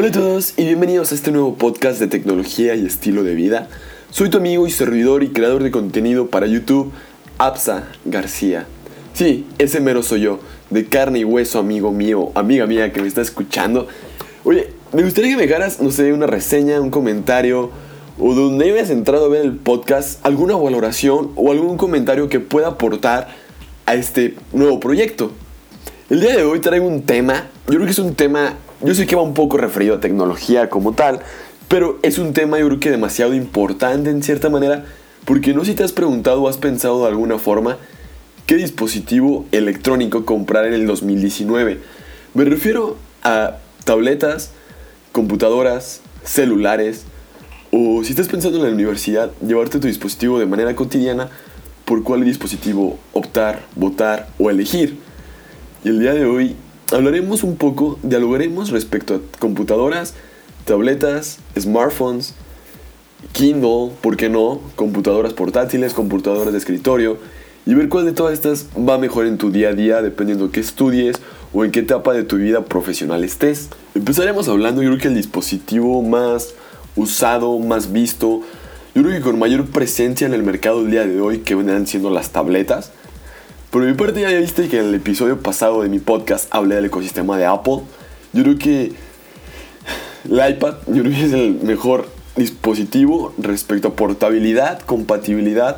Hola a todos y bienvenidos a este nuevo podcast de tecnología y estilo de vida. Soy tu amigo y servidor y creador de contenido para YouTube, Absa García. Sí, ese mero soy yo, de carne y hueso, amigo mío, amiga mía que me está escuchando. Oye, me gustaría que me dejaras, no sé, una reseña, un comentario, o donde hayas entrado a ver el podcast, alguna valoración o algún comentario que pueda aportar a este nuevo proyecto. El día de hoy traigo un tema, yo creo que es un tema yo sé que va un poco referido a tecnología como tal, pero es un tema yo creo que demasiado importante en cierta manera, porque no sé si te has preguntado o has pensado de alguna forma qué dispositivo electrónico comprar en el 2019. Me refiero a tabletas, computadoras, celulares, o si estás pensando en la universidad, llevarte tu dispositivo de manera cotidiana, por cuál dispositivo optar, votar o elegir. Y el día de hoy hablaremos un poco, dialogaremos respecto a computadoras, tabletas, smartphones, Kindle, ¿por qué no? Computadoras portátiles, computadoras de escritorio y ver cuál de todas estas va mejor en tu día a día dependiendo de qué estudies o en qué etapa de tu vida profesional estés. Empezaremos hablando, yo creo que el dispositivo más usado, más visto, yo creo que con mayor presencia en el mercado el día de hoy que vendrán siendo las tabletas. Por mi parte ya viste que en el episodio pasado de mi podcast hablé del ecosistema de Apple. Yo creo que el iPad yo creo que es el mejor dispositivo respecto a portabilidad, compatibilidad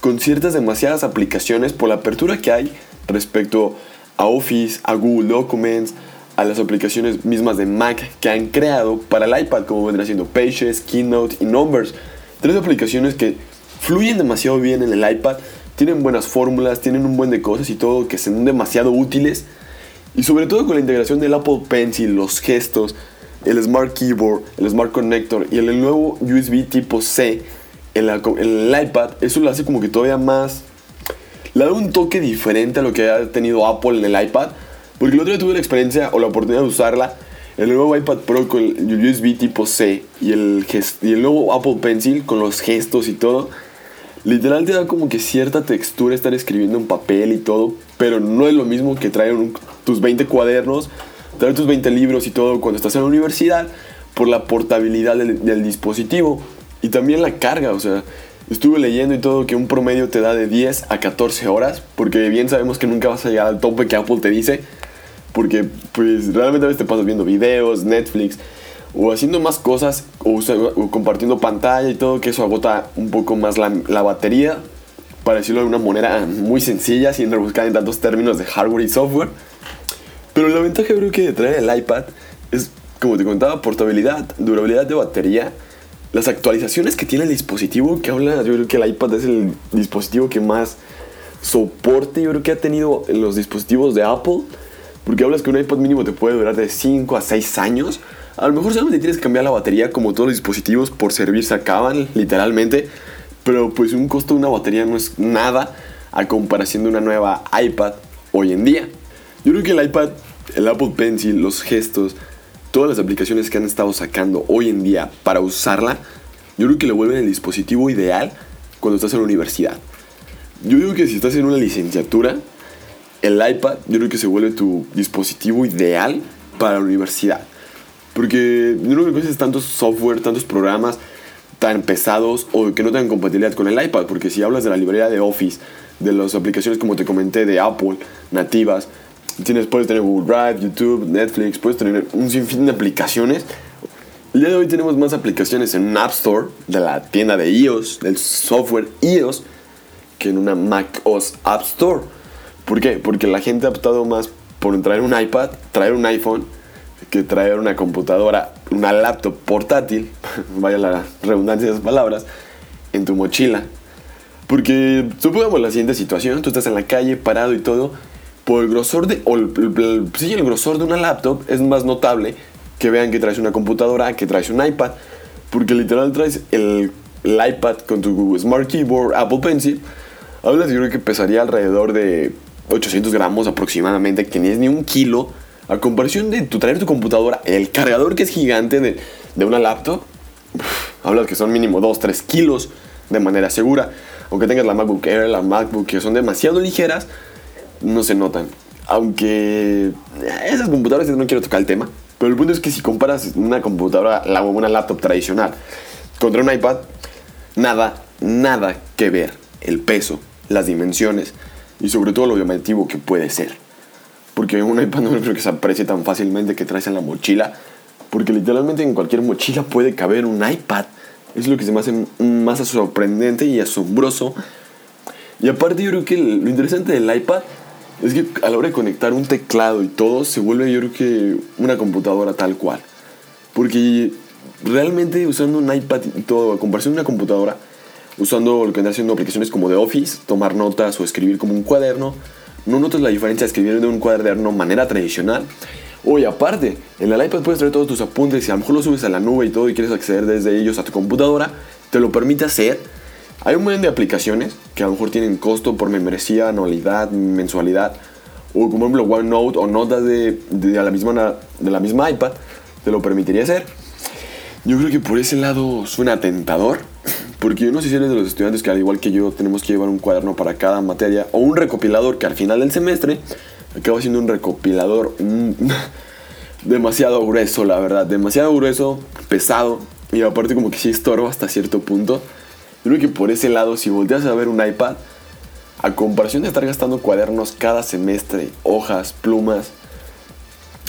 con ciertas demasiadas aplicaciones por la apertura que hay respecto a Office, a Google Documents, a las aplicaciones mismas de Mac que han creado para el iPad, como vendrá siendo Pages, Keynote y Numbers. Tres aplicaciones que fluyen demasiado bien en el iPad tienen buenas fórmulas, tienen un buen de cosas y todo que son demasiado útiles. Y sobre todo con la integración del Apple Pencil, los gestos, el Smart Keyboard, el Smart Connector y el nuevo USB tipo C en, el iPad, eso lo hace como que todavía más... Le da un toque diferente a lo que ha tenido Apple en el iPad. Porque el otro día tuve la experiencia o la oportunidad de usarla. El nuevo iPad Pro con el USB tipo C y el, y el nuevo Apple Pencil con los gestos y todo literal te da como que cierta textura estar escribiendo en papel y todo, pero no es lo mismo que traer tus 20 cuadernos, traer tus 20 libros y todo cuando estás en la universidad por la portabilidad del, dispositivo y también la carga, o sea, estuve leyendo y todo que un promedio te da de 10 a 14 horas, porque bien sabemos que nunca vas a llegar al tope que Apple te dice, porque pues realmente a veces te pasas viendo videos, Netflix, o haciendo más cosas o, compartiendo pantalla y todo, que eso agota un poco más la, batería, para decirlo de una manera muy sencilla, sin rebuscar en tantos términos de hardware y software. Pero la ventaja creo que de traer el iPad es, como te contaba, portabilidad, durabilidad de batería, las actualizaciones que tiene el dispositivo, que habla, yo creo que el iPad es el dispositivo que más soporte yo creo que ha tenido en los dispositivos de Apple, porque hablas que un iPad mínimo te puede durar de 5 a 6 años, a lo mejor solamente tienes que cambiar la batería como todos los dispositivos por servir se acaban, literalmente. Pero pues un costo de una batería no es nada a comparación de una nueva iPad hoy en día. Yo creo que el iPad, el Apple Pencil, los gestos, todas las aplicaciones que han estado sacando hoy en día para usarla, yo creo que le vuelven el dispositivo ideal cuando estás en la universidad. Yo digo que si estás en una licenciatura, el iPad yo creo que se vuelve tu dispositivo ideal para la universidad. Porque no uses tantos software, tantos programas tan pesados o que no tengan compatibilidad con el iPad. Porque si hablas de la librería de Office, de las aplicaciones como te comenté de Apple, nativas, tienes, puedes tener Google Drive, YouTube, Netflix, puedes tener un sinfín de aplicaciones. El día de hoy tenemos más aplicaciones en un App Store de la tienda de iOS, del software iOS, que en una Mac OS App Store. ¿Por qué? Porque la gente ha optado más por traer un iPad, traer un iPhone que traer una computadora, una laptop portátil, vaya la redundancia de esas palabras, en tu mochila. Porque supongamos la siguiente situación, tú estás en la calle parado y todo, por el grosor de, o el, sí, el grosor de una laptop es más notable que vean que traes una computadora, que traes un iPad, porque literal traes el, el iPad con tu Smart Keyboard, Apple Pencil, hablas yo creo que pesaría alrededor de 800 gramos aproximadamente, que ni es ni un kilo, a comparación de tu traer tu computadora, el cargador que es gigante de, de una laptop, hablas que son mínimo 2-3 kilos de manera segura. Aunque tengas la MacBook Air, la MacBook, que son demasiado ligeras, no se notan. Aunque esas computadoras no quiero tocar el tema. Pero el punto es que si comparas una computadora, una laptop tradicional, contra un iPad, nada, nada que ver. El peso, las dimensiones y sobre todo lo llamativo que puede ser. Porque un iPad no creo que se aprecie tan fácilmente que traes en la mochila. Porque literalmente en cualquier mochila puede caber un iPad. Es lo que se me hace más sorprendente y asombroso. Y aparte yo creo que lo interesante del iPad es que a la hora de conectar un teclado y todo se vuelve yo creo que una computadora tal cual. Porque realmente usando un iPad y todo, a comparación de una computadora, usando lo que vendrá haciendo aplicaciones como de Office, tomar notas o escribir como un cuaderno, no notas la diferencia de escribir de un cuaderno de manera tradicional. Oye, aparte, en el iPad puedes traer todos tus apuntes y a lo mejor los subes a la nube y todo y quieres acceder desde ellos a tu computadora, te lo permite hacer. Hay un montón de aplicaciones que a lo mejor tienen costo por membresía, anualidad, mensualidad, o como por ejemplo OneNote o notas de, de, la misma, de la misma iPad, te lo permitiría hacer. Yo creo que por ese lado suena tentador, porque yo no sé si eres de los estudiantes que al igual que yo tenemos que llevar un cuaderno para cada materia o un recopilador que al final del semestre acaba siendo un recopilador demasiado grueso, la verdad, demasiado grueso, pesado y aparte como que sí estorba hasta cierto punto. Yo creo que por ese lado, si volteas a ver un iPad, a comparación de estar gastando cuadernos cada semestre, hojas, plumas,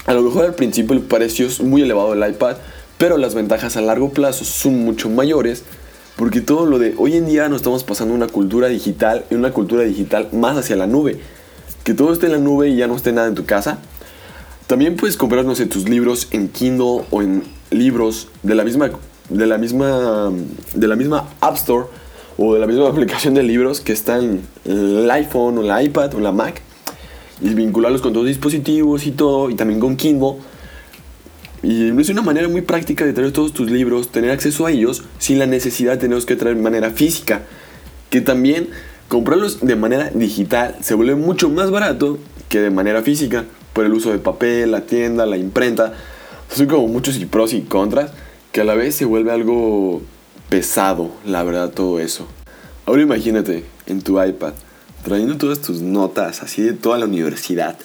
a lo mejor al principio el precio es muy elevado del iPad, pero las ventajas a largo plazo son mucho mayores porque todo lo de hoy en día nos estamos pasando una cultura digital y una cultura digital más hacia la nube. Que todo esté en la nube y ya no esté nada en tu casa. También puedes comprar, no tus libros en Kindle o en libros de la misma, de la misma, de la misma App Store o de la misma aplicación de libros que está en el iPhone o la iPad o la Mac y vincularlos con tus dispositivos y todo y también con Kindle y es una manera muy práctica de traer todos tus libros, tener acceso a ellos sin la necesidad de tenerlos que traer de manera física. Que también comprarlos de manera digital se vuelve mucho más barato que de manera física por el uso de papel, la tienda, la imprenta. Son como muchos y pros y contras que a la vez se vuelve algo pesado, la verdad, todo eso. Ahora imagínate en tu iPad trayendo todas tus notas así de toda la universidad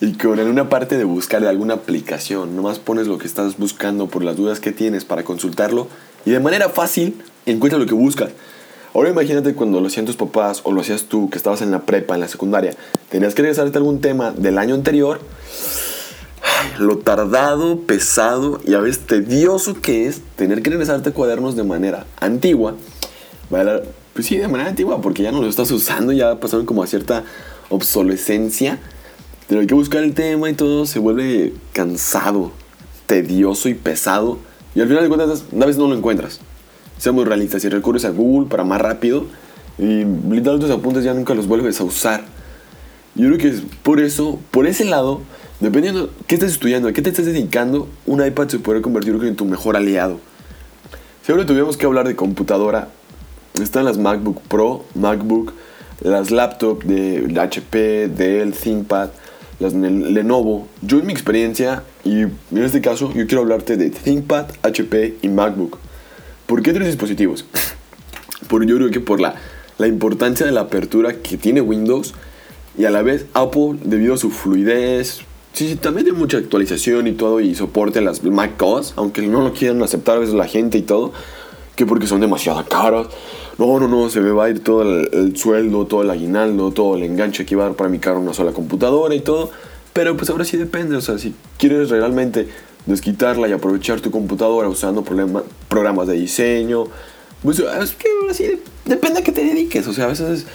y con en una parte de buscar de alguna aplicación, nomás pones lo que estás buscando por las dudas que tienes para consultarlo y de manera fácil encuentras lo que buscas. Ahora imagínate cuando lo hacían tus papás o lo hacías tú, que estabas en la prepa, en la secundaria, tenías que regresarte a algún tema del año anterior. lo tardado, pesado y a veces tedioso que es tener que regresarte cuadernos de manera antigua. Pues sí, de manera antigua, porque ya no lo estás usando, ya pasaron como a cierta obsolescencia hay que buscar el tema y todo se vuelve cansado, tedioso y pesado. Y al final de cuentas, una vez no lo encuentras. Seamos realistas, si recurres a Google para más rápido, y literal tus apuntes ya nunca los vuelves a usar. Yo creo que es por eso, por ese lado, dependiendo de qué estés estudiando, a qué te estés dedicando, un iPad se puede convertir en tu mejor aliado. Si ahora tuviéramos que hablar de computadora, están las MacBook Pro, MacBook, las laptops de HP, Dell, ThinkPad, las Lenovo. Yo en mi experiencia, y en este caso yo quiero hablarte de ThinkPad, HP y MacBook. ¿Por qué tres dispositivos? Por, yo creo que por la, la importancia de la apertura que tiene Windows y a la vez Apple debido a su fluidez. Sí, sí, también tiene mucha actualización y todo y soporte a las MacOS, aunque no lo quieran aceptar a veces la gente y todo, que porque son demasiado caros no, no, no, se me va a ir todo el, sueldo, todo el aguinaldo, todo el enganche que iba a dar para mi carro una sola computadora y todo. Pero pues ahora sí depende, o sea, si quieres realmente desquitarla y aprovechar tu computadora usando programas de diseño, pues es que ahora sí depende a qué te dediques. O sea, a veces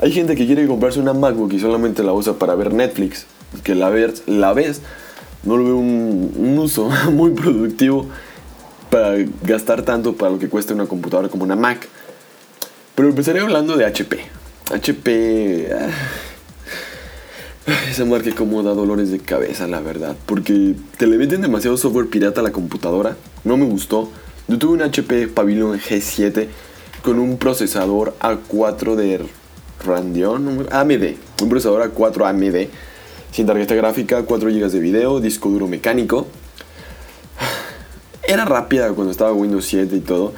hay gente que quiere comprarse una MacBook y solamente la usa para ver Netflix, que la, la ves no lo veo un uso muy productivo para gastar tanto para lo que cuesta una computadora como una Mac. Pero empezaré hablando de HP. HP... Ah, esa marca como da dolores de cabeza, la verdad. Porque te le meten demasiado software pirata a la computadora. No me gustó. Yo tuve un HP Pavilion G7 con un procesador A4 de Radeon, AMD. Un procesador A4 AMD. Sin tarjeta gráfica, 4 GB de video, disco duro mecánico. Era rápida cuando estaba Windows 7 y todo.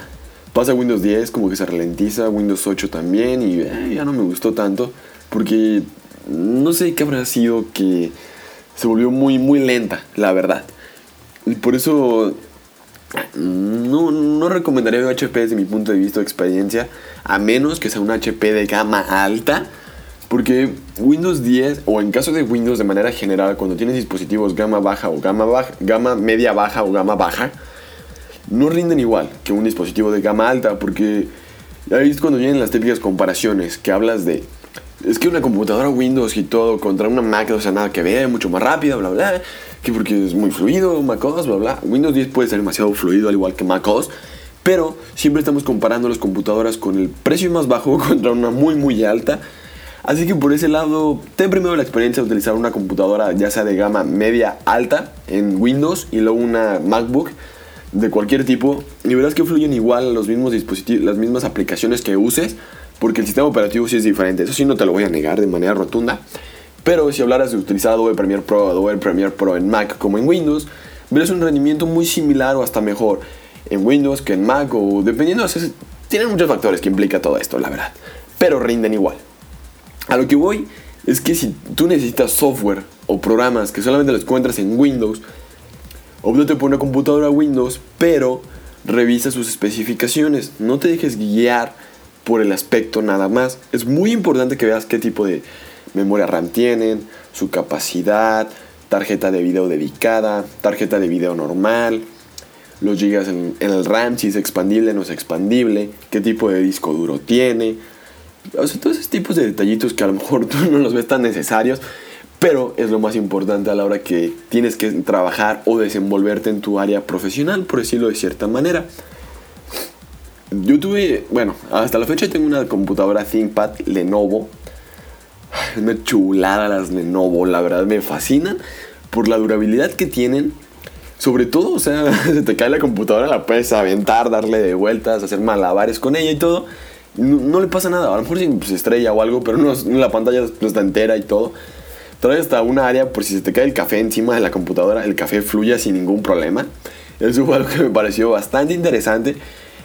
Pasa Windows 10, como que se ralentiza, Windows 8 también, y eh, ya no me gustó tanto, porque no sé qué habrá sido que se volvió muy, muy lenta, la verdad. Y por eso no, no recomendaría HP desde mi punto de vista de experiencia, a menos que sea un HP de gama alta. Porque Windows 10, o en caso de Windows de manera general, cuando tienes dispositivos gama baja o gama, baja, gama media baja o gama baja, no rinden igual que un dispositivo de gama alta. Porque ahí es cuando vienen las típicas comparaciones que hablas de es que una computadora Windows y todo contra una Mac, o sea, nada que ver, mucho más rápida, bla, bla, que porque es muy fluido, macOS, bla, bla. Windows 10 puede ser demasiado fluido, al igual que macOS, pero siempre estamos comparando las computadoras con el precio más bajo contra una muy, muy alta. Así que por ese lado, ten primero la experiencia de utilizar una computadora ya sea de gama media alta en Windows y luego una MacBook de cualquier tipo y verás que fluyen igual los mismos dispositivos, las mismas aplicaciones que uses porque el sistema operativo sí es diferente. Eso sí no te lo voy a negar de manera rotunda. Pero si hablaras de utilizar Adobe Premiere Pro, Adobe Premiere Pro en Mac como en Windows, verás un rendimiento muy similar o hasta mejor en Windows que en Mac o dependiendo, tienen muchos factores que implica todo esto, la verdad. Pero rinden igual. A lo que voy es que si tú necesitas software o programas que solamente los encuentras en Windows, optate por una computadora Windows, pero revisa sus especificaciones. No te dejes guiar por el aspecto nada más. Es muy importante que veas qué tipo de memoria RAM tienen, su capacidad, tarjeta de video dedicada, tarjeta de video normal, los gigas en, el RAM, si es expandible o no es expandible, qué tipo de disco duro tiene. Todos esos tipos de detallitos que a lo mejor tú no los ves tan necesarios, pero es lo más importante a la hora que tienes que trabajar o desenvolverte en tu área profesional, por decirlo de cierta manera. Yo tuve, bueno, hasta la fecha tengo una computadora ThinkPad Lenovo. Una chulada las Lenovo, la verdad me fascinan por la durabilidad que tienen. Sobre todo, o sea, se te cae la computadora, la puedes aventar, darle de vueltas, hacer malabares con ella y todo. No, le pasa nada, a lo mejor se estrella o algo, pero no, la pantalla no está entera y todo. Trae hasta una área por si se te cae el café encima de la computadora, el café fluye sin ningún problema. Eso fue algo que me pareció bastante interesante.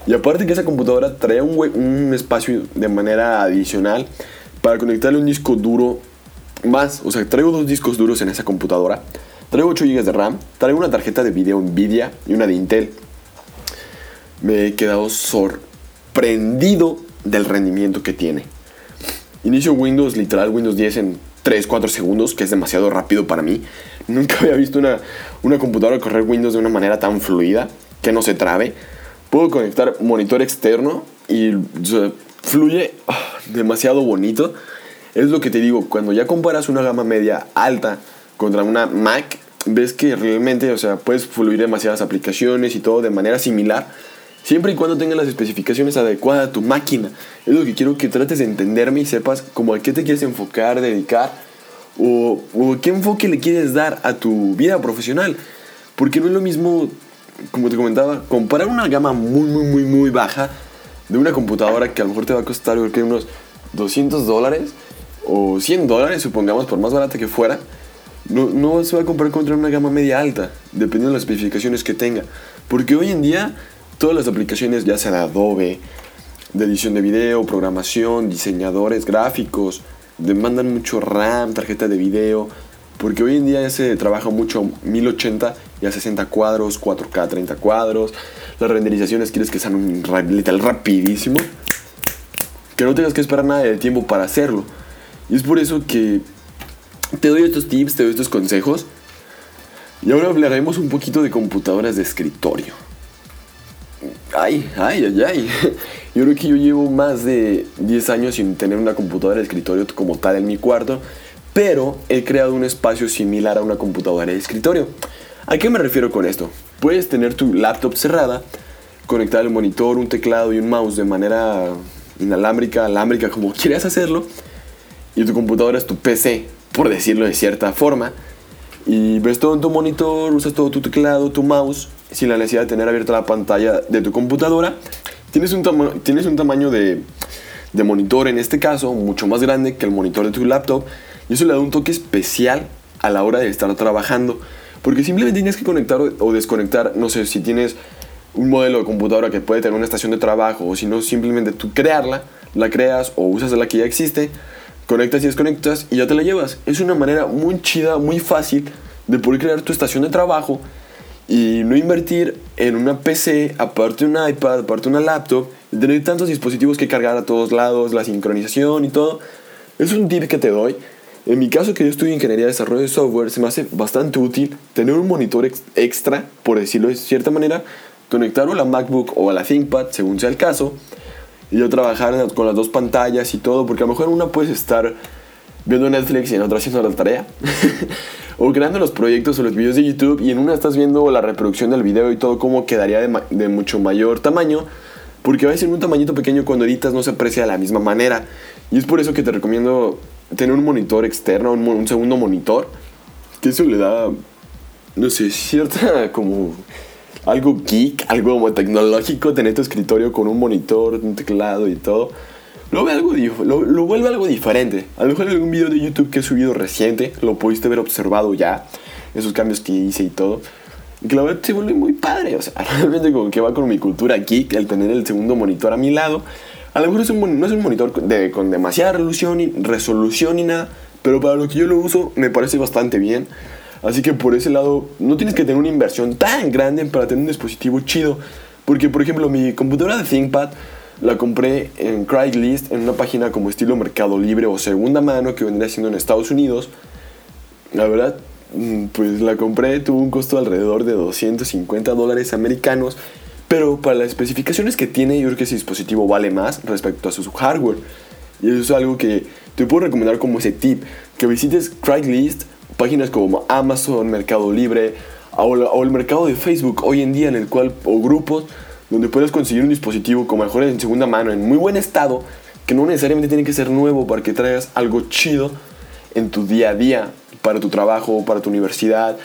Y aparte que esa computadora trae un, un espacio de manera adicional para conectarle un disco duro más. O sea, traigo dos discos duros en esa computadora. Traigo 8 GB de RAM. Traigo una tarjeta de video Nvidia y una de Intel. Me he quedado sorprendido del rendimiento que tiene. Inicio Windows, literal Windows 10 en 3-4 segundos, que es demasiado rápido para mí. Nunca había visto una, una computadora correr Windows de una manera tan fluida, que no se trabe. Puedo conectar monitor externo y fluye ah, demasiado bonito. Es lo que te digo, cuando ya comparas una gama media alta contra una Mac, ves que realmente, o sea, puedes fluir demasiadas aplicaciones y todo de manera similar, siempre y cuando tengas las especificaciones adecuadas a tu máquina. Es lo que quiero que trates de entenderme y sepas como a qué te quieres enfocar, dedicar o, o qué enfoque le quieres dar a tu vida profesional. Porque no es lo mismo como te comentaba, comparar una gama muy, muy, muy, muy baja de una computadora que a lo mejor te va a costar creo, unos 200 dólares o 100 dólares, supongamos, por más barata que fuera, no, no se va a comparar contra una gama media alta, dependiendo de las especificaciones que tenga. Porque hoy en día, todas las aplicaciones, ya sea de Adobe, de edición de video, programación, diseñadores gráficos, demandan mucho RAM, tarjeta de video, porque hoy en día se trabaja mucho 1080 y a 60 cuadros, 4K 30 cuadros. Las renderizaciones quieres que sean literal rapidísimo. Que no tengas que esperar nada de tiempo para hacerlo. Y es por eso que te doy estos tips, te doy estos consejos. Y ahora hablaremos un poquito de computadoras de escritorio. Ay, ay, ay, ay. Yo creo que yo llevo más de 10 años sin tener una computadora de escritorio como tal en mi cuarto pero he creado un espacio similar a una computadora de escritorio. ¿A qué me refiero con esto? Puedes tener tu laptop cerrada, conectar el monitor, un teclado y un mouse de manera inalámbrica, alámbrica, como quieras hacerlo, y tu computadora es tu PC, por decirlo de cierta forma, y ves todo en tu monitor, usas todo tu teclado, tu mouse, sin la necesidad de tener abierta la pantalla de tu computadora. Tienes un, tienes un tamaño de, de monitor, en este caso, mucho más grande que el monitor de tu laptop, y eso le da un toque especial a la hora de estar trabajando. Porque simplemente tienes que conectar o desconectar, no sé, si tienes un modelo de computadora que puede tener una estación de trabajo o si no, simplemente tú crearla, la creas o usas la que ya existe, conectas y desconectas y ya te la llevas. Es una manera muy chida, muy fácil de poder crear tu estación de trabajo y no invertir en una PC, aparte un iPad, aparte una laptop, tener tantos dispositivos que cargar a todos lados, la sincronización y todo. Es un tip que te doy. En mi caso, que yo estudio ingeniería de desarrollo de software, se me hace bastante útil tener un monitor extra, por decirlo de cierta manera, conectarlo a la MacBook o a la ThinkPad, según sea el caso, y yo trabajar con las dos pantallas y todo, porque a lo mejor en una puedes estar viendo Netflix y en otra haciendo la tarea, o creando los proyectos o los videos de YouTube, y en una estás viendo la reproducción del video y todo, cómo quedaría de, mucho mayor tamaño, porque a veces en un tamañito pequeño cuando editas no se aprecia de la misma manera, y es por eso que te recomiendo tener un monitor externo, un, segundo monitor, que eso le da, no sé, cierta como algo geek, algo como tecnológico, tener tu escritorio con un monitor, un teclado y todo. Lo, ve algo, lo, lo, vuelve algo diferente. A lo mejor en algún video de YouTube que he subido reciente, lo pudiste haber observado ya, esos cambios que hice y todo. Y que la verdad se vuelve muy padre. O sea, realmente como que va con mi cultura geek, el tener el segundo monitor a mi lado. A lo mejor es un, no es un monitor de, con demasiada resolución, y, resolución ni nada, pero para lo que yo lo uso me parece bastante bien. Así que por ese lado no tienes que tener una inversión tan grande para tener un dispositivo chido. Porque por ejemplo mi computadora de ThinkPad la compré en Craigslist, en una página como estilo Mercado Libre o segunda mano que vendría siendo en Estados Unidos. La verdad, mm, pues la compré, tuvo un costo alrededor de 250 dólares americanos pero para las especificaciones que tiene, yo creo que ese dispositivo vale más respecto a su hardware. Y eso es algo que te puedo recomendar como ese tip. Que visites Craigslist, páginas como Amazon, Mercado Libre o, el mercado de Facebook hoy en día en el cual, o grupos donde puedes conseguir un dispositivo como mejor en segunda mano, en muy buen estado, que no necesariamente tiene que ser nuevo para que traigas algo chido en tu día a día, para tu trabajo, para tu universidad.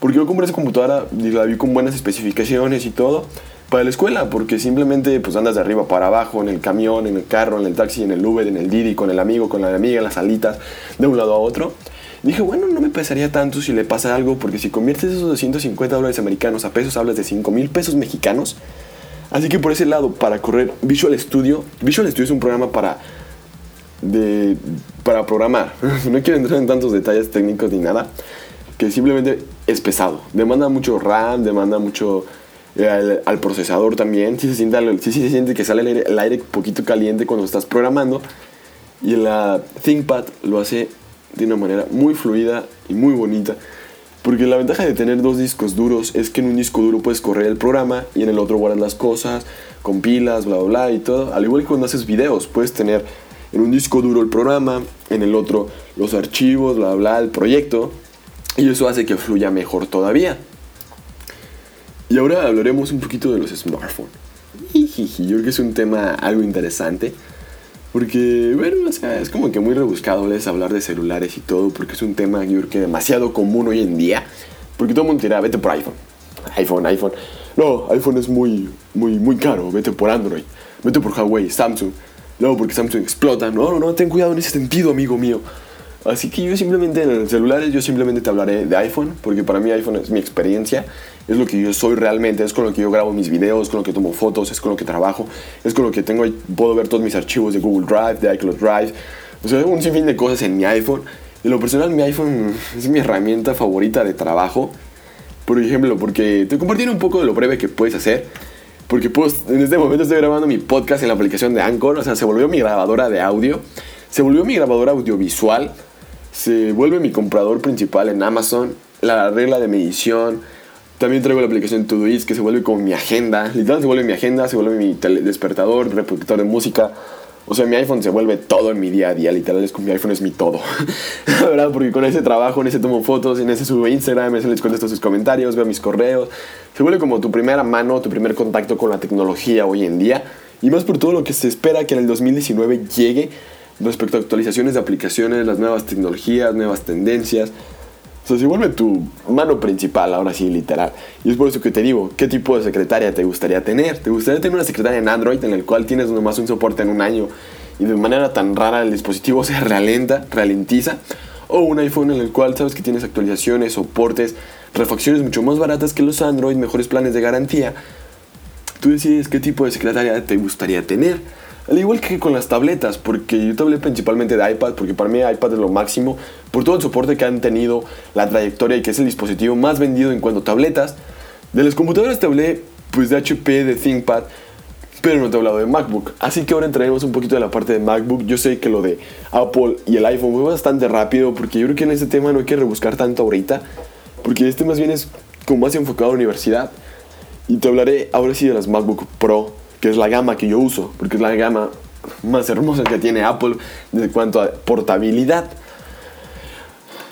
Porque yo compré esa computadora y la vi con buenas especificaciones y todo para la escuela, porque simplemente pues andas de arriba para abajo, en el camión, en el carro, en el taxi, en el Uber, en el Didi, con el amigo, con la amiga, en las salitas, de un lado a otro. Dije, bueno, no me pesaría tanto si le pasa algo, porque si conviertes esos 250 dólares americanos a pesos, hablas de 5 mil pesos mexicanos. Así que por ese lado, para correr Visual Studio, Visual Studio es un programa para, de, para programar. no quiero entrar en tantos detalles técnicos ni nada, que simplemente es pesado. Demanda mucho RAM, demanda mucho al, procesador también. Si se, siente, si se siente que sale el aire, el aire poquito caliente cuando estás programando. Y la ThinkPad lo hace de una manera muy fluida y muy bonita. Porque la ventaja de tener dos discos duros es que en un disco duro puedes correr el programa y en el otro guardas las cosas, con pilas, bla, bla, bla y todo. Al igual que cuando haces videos, puedes tener en un disco duro el programa, en el otro los archivos, bla, bla, el proyecto. Y eso hace que fluya mejor todavía. Y ahora hablaremos un poquito de los smartphones. Yo creo que es un tema algo interesante. Porque, bueno, es como que muy rebuscado les hablar de celulares y todo, porque es un tema yo creo que demasiado común hoy en día. Porque todo el mundo dirá, vete por iPhone. iPhone, iPhone. No, iPhone es muy, muy, muy caro, vete por Android. Vete por Huawei, Samsung. No, porque Samsung explota. No, no, no, ten cuidado en ese sentido, amigo mío. Así que yo simplemente en los celulares, yo simplemente te hablaré de iPhone, porque para mí iPhone es mi experiencia, es lo que yo soy realmente, es con lo que yo grabo mis videos, con lo que tomo fotos, es con lo que trabajo, es con lo que tengo, puedo ver todos mis archivos de Google Drive, de iCloud Drive, o sea, un sinfín de cosas en mi iPhone. En lo personal, mi iPhone es mi herramienta favorita de trabajo, por ejemplo, porque te compartiré un poco de lo breve que puedes hacer. Porque pues, en este momento estoy grabando mi podcast en la aplicación de Anchor, o sea, se volvió mi grabadora de audio, se volvió mi grabadora audiovisual, se vuelve mi comprador principal en Amazon, la regla de medición. También traigo la aplicación Todoist que se vuelve como mi agenda. Literal se vuelve mi agenda, se vuelve mi despertador, reproductor de música. O sea, mi iPhone se vuelve todo en mi día a día. Literal es mi iPhone es mi todo. la verdad, porque con ese trabajo, en ese tomo fotos, en ese subo Instagram, en ese les contesto sus comentarios, veo mis correos. Se vuelve como tu primera mano, tu primer contacto con la tecnología hoy en día. Y más por todo lo que se espera que en el 2019 llegue respecto a actualizaciones de aplicaciones, las nuevas tecnologías, nuevas tendencias. O sea, se vuelve tu mano principal, ahora sí, literal. Y es por eso que te digo, ¿qué tipo de secretaria te gustaría tener? ¿Te gustaría tener una secretaria en Android en el cual tienes nomás un soporte en un año y de manera tan rara el dispositivo se ralenta, ralentiza? ¿O un iPhone en el cual sabes que tienes actualizaciones, soportes, refacciones mucho más baratas que los Android, mejores planes de garantía? Tú decides qué tipo de secretaria te gustaría tener. Al igual que con las tabletas, porque yo te hablé principalmente de iPad, porque para mí iPad es lo máximo, por todo el soporte que han tenido, la trayectoria y que es el dispositivo más vendido en cuanto a tabletas. De las computadoras te hablé pues de HP, de ThinkPad, pero no te he hablado de MacBook. Así que ahora entraremos un poquito de la parte de MacBook. Yo sé que lo de Apple y el iPhone fue bastante rápido porque yo creo que en este tema no hay que rebuscar tanto ahorita, porque este más bien es como más enfocado a universidad. Y te hablaré ahora sí de las MacBook Pro, que es la gama que yo uso, porque es la gama más hermosa que tiene Apple en cuanto a portabilidad.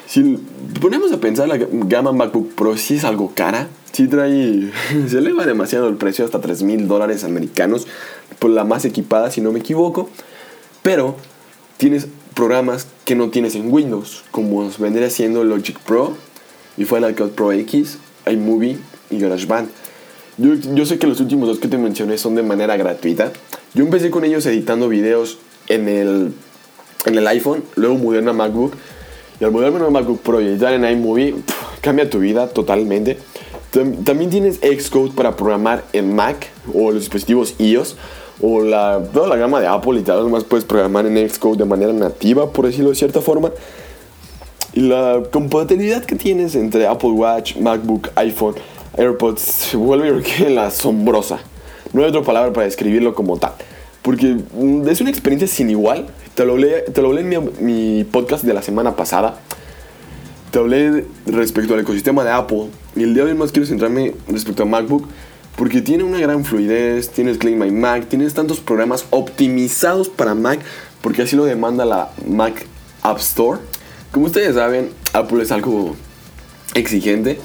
Si ponemos a pensar la gama MacBook Pro, si es algo cara, si trae, se eleva demasiado el precio hasta 3 mil dólares americanos por la más equipada, si no me equivoco. Pero tienes programas que no tienes en Windows, como vendría siendo Logic Pro y Final Cut Pro X, iMovie y GarageBand. Yo, yo sé que los últimos dos que te mencioné son de manera gratuita. Yo empecé con ellos editando videos en el, en el iPhone, luego mudé a una MacBook. Y al mudarme a una MacBook Pro y editar en iMovie, cambia tu vida totalmente. También tienes Xcode para programar en Mac o los dispositivos iOS o la, toda la gama de Apple y tal, más puedes programar en Xcode de manera nativa, por decirlo de cierta forma. Y la compatibilidad que tienes entre Apple Watch, MacBook, iPhone, AirPods se vuelve la asombrosa. No hay otra palabra para describirlo como tal. Porque mm, es una experiencia sin igual. Te lo hablé, te lo hablé en mi, mi podcast de la semana pasada. Te hablé respecto al ecosistema de Apple. Y el día de hoy más quiero centrarme respecto a MacBook. Porque tiene una gran fluidez, tienes Claim My Mac, tienes tantos programas optimizados para Mac, porque así lo demanda la Mac App Store. Como ustedes saben, Apple es algo exigente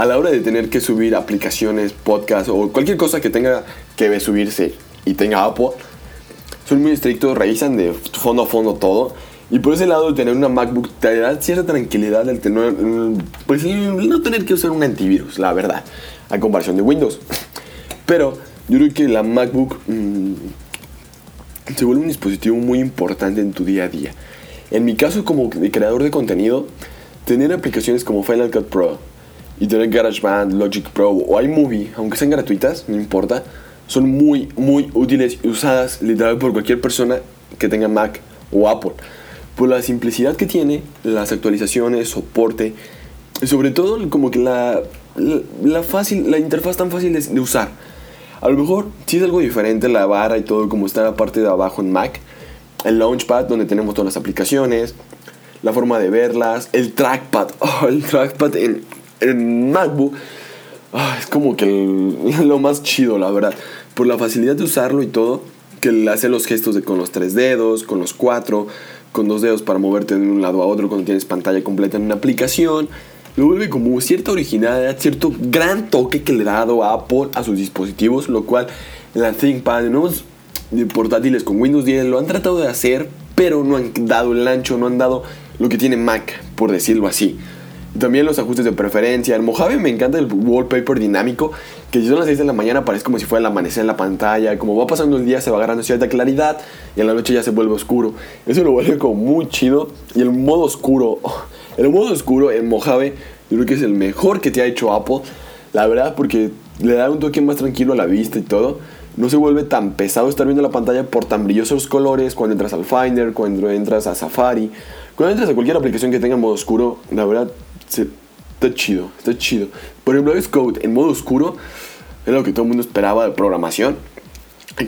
a la hora de tener que subir aplicaciones, podcasts o cualquier cosa que tenga que subirse y tenga Apple. Son muy estrictos, revisan de fondo a fondo todo. Y por ese lado, tener una MacBook te da cierta tranquilidad el tener, pues no tener que usar un antivirus, la verdad, a comparación de Windows. Pero yo creo que la MacBook mm, se vuelve un dispositivo muy importante en tu día a día. En mi caso, como creador de contenido, tener aplicaciones como Final Cut Pro y tener GarageBand, Logic Pro o iMovie, aunque sean gratuitas, no importa, son muy, muy útiles y usadas literal por cualquier persona que tenga Mac o Apple por la simplicidad que tiene, las actualizaciones, soporte, y sobre todo como que la, la, fácil, la interfaz tan fácil de, de, usar. A lo mejor sí es algo diferente la barra y todo como está la parte de abajo en Mac, el Launchpad donde tenemos todas las aplicaciones, la forma de verlas, el trackpad, oh, el trackpad en, en MacBook oh, es como que lo más chido la verdad, por la facilidad de usarlo y todo, que le hace los gestos de con los tres dedos, con los cuatro, con dos dedos para moverte de un lado a otro cuando tienes pantalla completa en una aplicación. Lo vuelve como cierta originalidad, cierto gran toque que le ha dado Apple a sus dispositivos, lo cual la ThinkPad, nuevos portátiles con Windows 10 lo han tratado de hacer, pero no han dado el ancho, no han dado lo que tiene Mac, por decirlo así. También los ajustes de preferencia. El Mojave me encanta el wallpaper dinámico, que si son las 6 de la mañana parece como si fuera el amanecer en la pantalla. Como va pasando el día se va agarrando cierta claridad y en la noche ya se vuelve oscuro. Eso lo vuelve como muy chido. Y el modo oscuro, el modo oscuro en Mojave, yo creo que es el mejor que te ha hecho Apple. La verdad, porque le da un toque más tranquilo a la vista y todo. No se vuelve tan pesado estar viendo la pantalla por tan brillosos colores cuando entras al Finder, cuando entras a Safari, cuando entras a cualquier aplicación que tenga modo oscuro. La verdad, está chido, está chido. Por ejemplo, Xcode en modo oscuro es lo que todo el mundo esperaba de programación.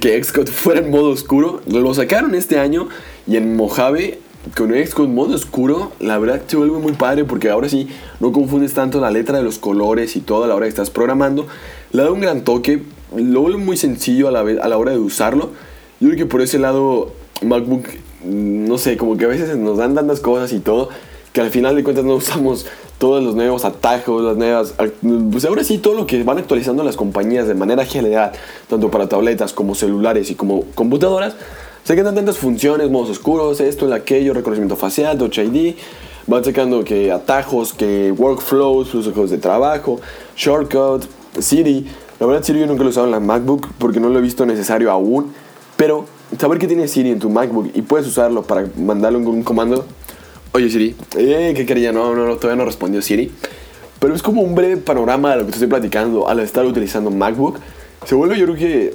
Que Xcode fuera en modo oscuro. Lo sacaron este año y en Mojave con Xcode modo oscuro, la verdad se vuelve muy padre porque ahora sí no confundes tanto la letra de los colores y todo a la hora que estás programando. Le da un gran toque, lo vuelve muy sencillo a la, vez, a la hora de usarlo. Yo creo que por ese lado MacBook, no sé, como que a veces nos dan tantas cosas y todo, que al final de cuentas no usamos todos los nuevos atajos, las nuevas... Pues ahora sí, todo lo que van actualizando las compañías de manera general, tanto para tabletas como celulares y como computadoras, quedan tantas funciones, modos oscuros, esto, el aquello, reconocimiento facial, Touch ID, van sacando que atajos, que workflows, flujos de trabajo, shortcut, Siri. La verdad Siri yo nunca lo he usado en la MacBook porque no lo he visto necesario aún, pero saber que tiene Siri en tu MacBook y puedes usarlo para mandarle un comando Oye Siri, eh, ¿qué quería? No, no, todavía no respondió Siri. Pero es como un breve panorama de lo que te estoy platicando al estar utilizando MacBook. Se vuelve yo creo que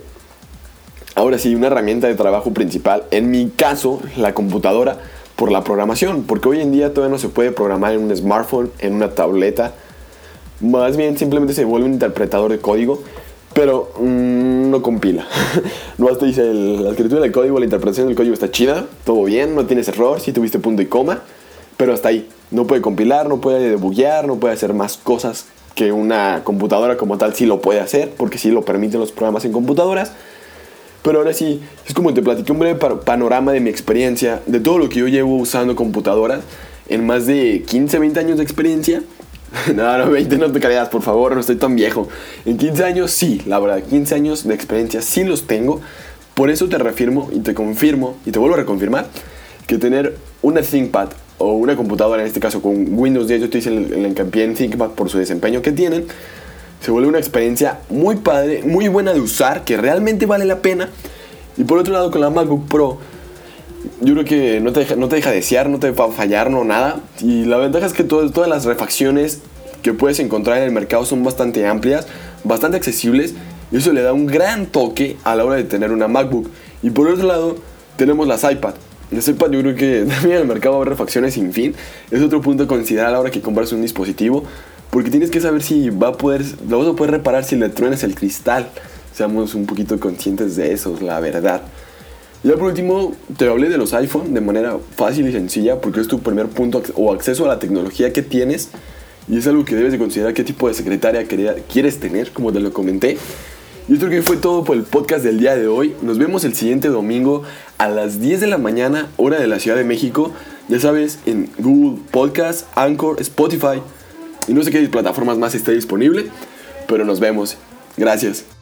ahora sí una herramienta de trabajo principal. En mi caso, la computadora por la programación. Porque hoy en día todavía no se puede programar en un smartphone, en una tableta. Más bien simplemente se vuelve un interpretador de código, pero mm, no compila. no hasta dice la escritura del código, la interpretación del código está chida, todo bien, no tienes error, si tuviste punto y coma, pero hasta ahí. No puede compilar, no puede debuguear, no puede hacer más cosas que una computadora como tal sí lo puede hacer, porque sí lo permiten los programas en computadoras. Pero ahora sí, es como te platiqué un breve panorama de mi experiencia, de todo lo que yo llevo usando computadoras en más de 15, 20 años de experiencia. no, no, 20 no te creas, por favor, no estoy tan viejo. En 15 años sí, la verdad, 15 años de experiencia sí los tengo. Por eso te reafirmo y te confirmo y te vuelvo a reconfirmar que tener una ThinkPad o una computadora, en este caso con Windows 10, yo te hice el, el hincapié en ThinkPad por su desempeño que tienen, se vuelve una experiencia muy padre, muy buena de usar, que realmente vale la pena. Y por otro lado, con la MacBook Pro, yo creo que no te deja, no te deja desear, no te va a fallar, no nada. Y la ventaja es que todas las refacciones que puedes encontrar en el mercado son bastante amplias, bastante accesibles. Y eso le da un gran toque a la hora de tener una MacBook. Y por otro lado, tenemos las iPad. Las iPad yo creo que también el mercado haber refacciones sin fin. Es otro punto a considerar a la hora que compras un dispositivo. Porque tienes que saber si va a poder, lo vas a poder reparar si le truenas el cristal. Seamos un poquito conscientes de eso, la verdad. Ya por último, te hablé de los iPhone de manera fácil y sencilla porque es tu primer punto o acceso a la tecnología que tienes y es algo que debes de considerar qué tipo de secretaria quieres tener, como te lo comenté. Y esto que fue todo por el podcast del día de hoy. Nos vemos el siguiente domingo a las 10 de la mañana, hora de la Ciudad de México. Ya sabes, en Google Podcast, Anchor, Spotify y no sé qué plataformas más esté disponible. Pero nos vemos. Gracias.